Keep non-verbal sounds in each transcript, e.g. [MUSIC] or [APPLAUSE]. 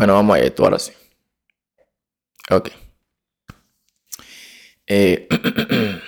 Bueno, vamos a esto ahora sí. Ok. Eh, [CLEARS THROAT]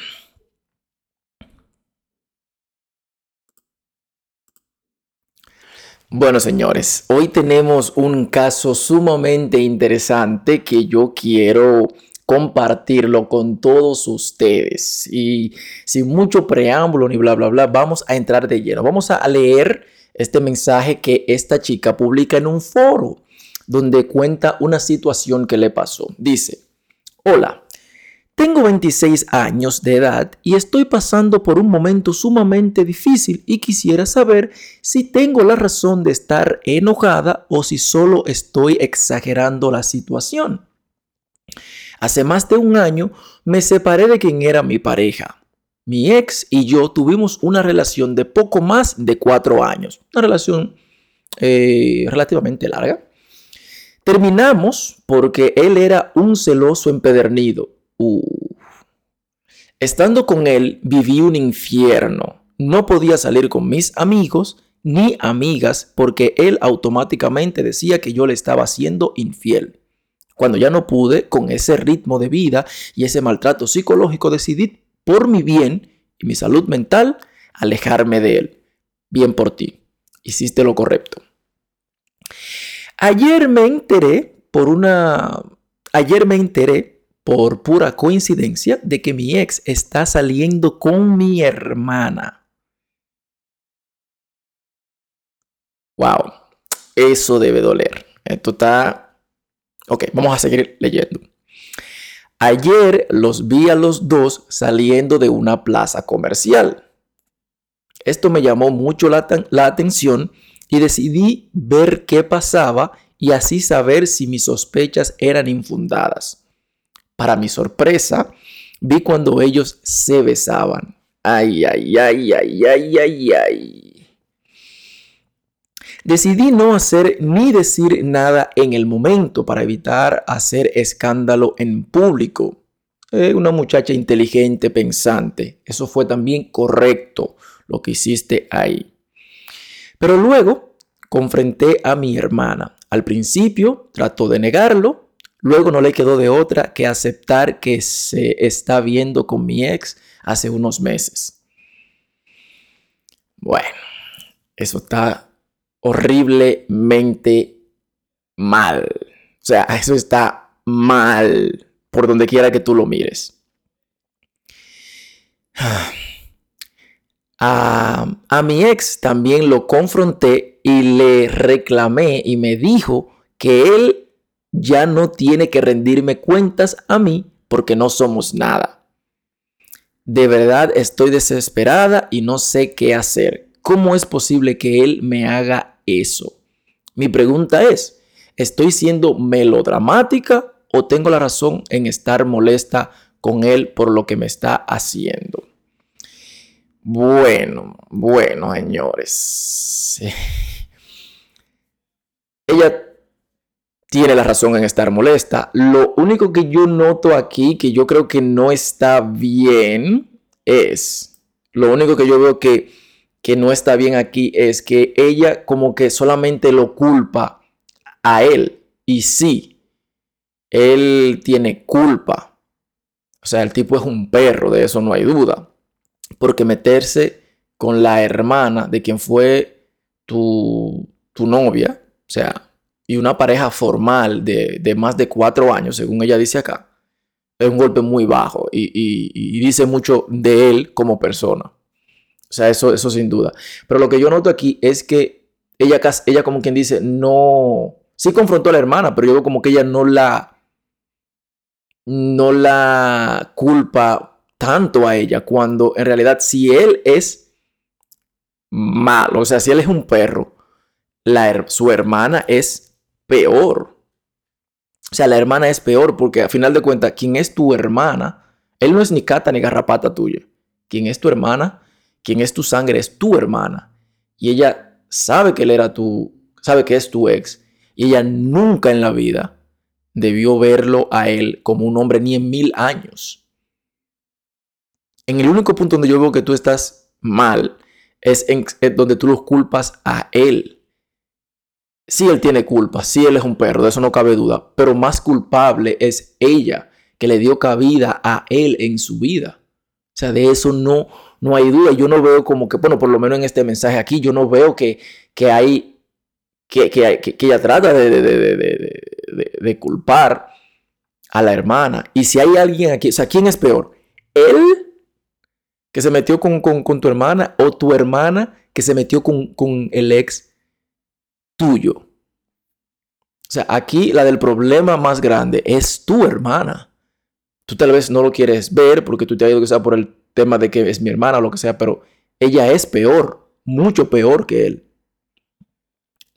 bueno, señores, hoy tenemos un caso sumamente interesante que yo quiero compartirlo con todos ustedes. Y sin mucho preámbulo ni bla, bla, bla, vamos a entrar de lleno. Vamos a leer este mensaje que esta chica publica en un foro donde cuenta una situación que le pasó. Dice, hola, tengo 26 años de edad y estoy pasando por un momento sumamente difícil y quisiera saber si tengo la razón de estar enojada o si solo estoy exagerando la situación. Hace más de un año me separé de quien era mi pareja. Mi ex y yo tuvimos una relación de poco más de cuatro años, una relación eh, relativamente larga. Terminamos porque él era un celoso empedernido. Estando con él viví un infierno. No podía salir con mis amigos ni amigas porque él automáticamente decía que yo le estaba siendo infiel. Cuando ya no pude con ese ritmo de vida y ese maltrato psicológico, decidí por mi bien y mi salud mental alejarme de él. Bien por ti. Hiciste lo correcto. Ayer me enteré por una... Ayer me enteré por pura coincidencia de que mi ex está saliendo con mi hermana. Wow, eso debe doler. Esto está Ok, vamos a seguir leyendo. Ayer los vi a los dos saliendo de una plaza comercial. Esto me llamó mucho la, atención y decidí ver qué pasaba y así saber si mis sospechas eran infundadas. Para mi sorpresa, vi cuando ellos se besaban. Ay, ay, ay, ay, ay, ay, ay. Decidí no hacer ni decir nada en el momento para evitar hacer escándalo en público. Eh, una muchacha inteligente, pensante. Eso fue también correcto lo que hiciste ahí. Pero luego confronté a mi hermana. Al principio trató de negarlo, luego no le quedó de otra que aceptar que se está viendo con mi ex hace unos meses. Bueno, eso está horriblemente mal. O sea, eso está mal por donde quiera que tú lo mires. A, mi ex también lo confronté y le reclamé y me dijo que él ya no tiene que rendirme cuentas a mí porque no somos nada. De verdad estoy desesperada y no sé qué hacer. ¿Cómo es posible que él me haga eso. Mi pregunta es, ¿estoy siendo melodramática o tengo la razón en estar molesta con él por lo que me está haciendo? Bueno, bueno, señores. Ella tiene la razón en estar molesta. Lo único que yo noto aquí, que yo creo que no está bien, es, lo único que yo veo que que no está bien aquí es que ella como que solamente lo culpa a él. Y sí, él tiene culpa. O sea, el tipo es un perro, de eso no hay duda. Porque meterse con la hermana de quien fue tu, tu novia, o sea, y una pareja formal de, más de cuatro años, según ella dice acá, es un golpe muy bajo y dice mucho de él como persona. O sea, eso, eso sin duda. Pero lo que yo noto aquí es que ella, ella como quien dice, no, sí confrontó a la hermana, pero yo como que ella no la, no la culpa tanto a ella, cuando en realidad si él es malo, o sea, si él es un perro, su hermana es peor. O sea, la hermana es peor porque a final de cuentas, quien es tu hermana, él no es ni cata ni garrapata tuya. Quien es tu hermana quien es tu sangre es tu hermana. Y ella sabe que él era tu, sabe que es tu ex. Y ella nunca en la vida debió verlo a él como un hombre ni en mil años. En el único punto donde yo veo que tú estás mal es en, donde tú los culpas a él. sí él tiene culpa, sí él es un perro, de eso no cabe duda, pero más culpable es ella que le dio cabida a él en su vida. O sea, de eso no, no hay duda. Yo no veo como que, bueno, por lo menos en este mensaje aquí, yo no veo que, que hay, que, que, que ella trata de, de, de, culpar a la hermana. Y si hay alguien aquí, o sea, ¿quién es peor? ¿Él que se metió con, con, tu hermana o tu hermana que se metió con, con el ex tuyo? O sea, aquí la del problema más grande es tu hermana. Tú tal vez no lo quieres ver porque tú te has ido sea por el tema de que es mi hermana o lo que sea, pero ella es peor, mucho peor que él.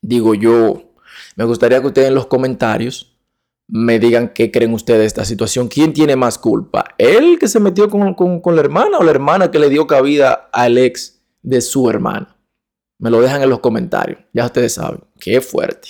Digo yo, me gustaría que ustedes en los comentarios me digan qué creen ustedes de esta situación. ¿Quién tiene más culpa? ¿Él que se metió con, con la hermana o la hermana que le dio cabida al ex de su hermana? Me lo dejan en los comentarios. Ya ustedes saben. Qué fuerte.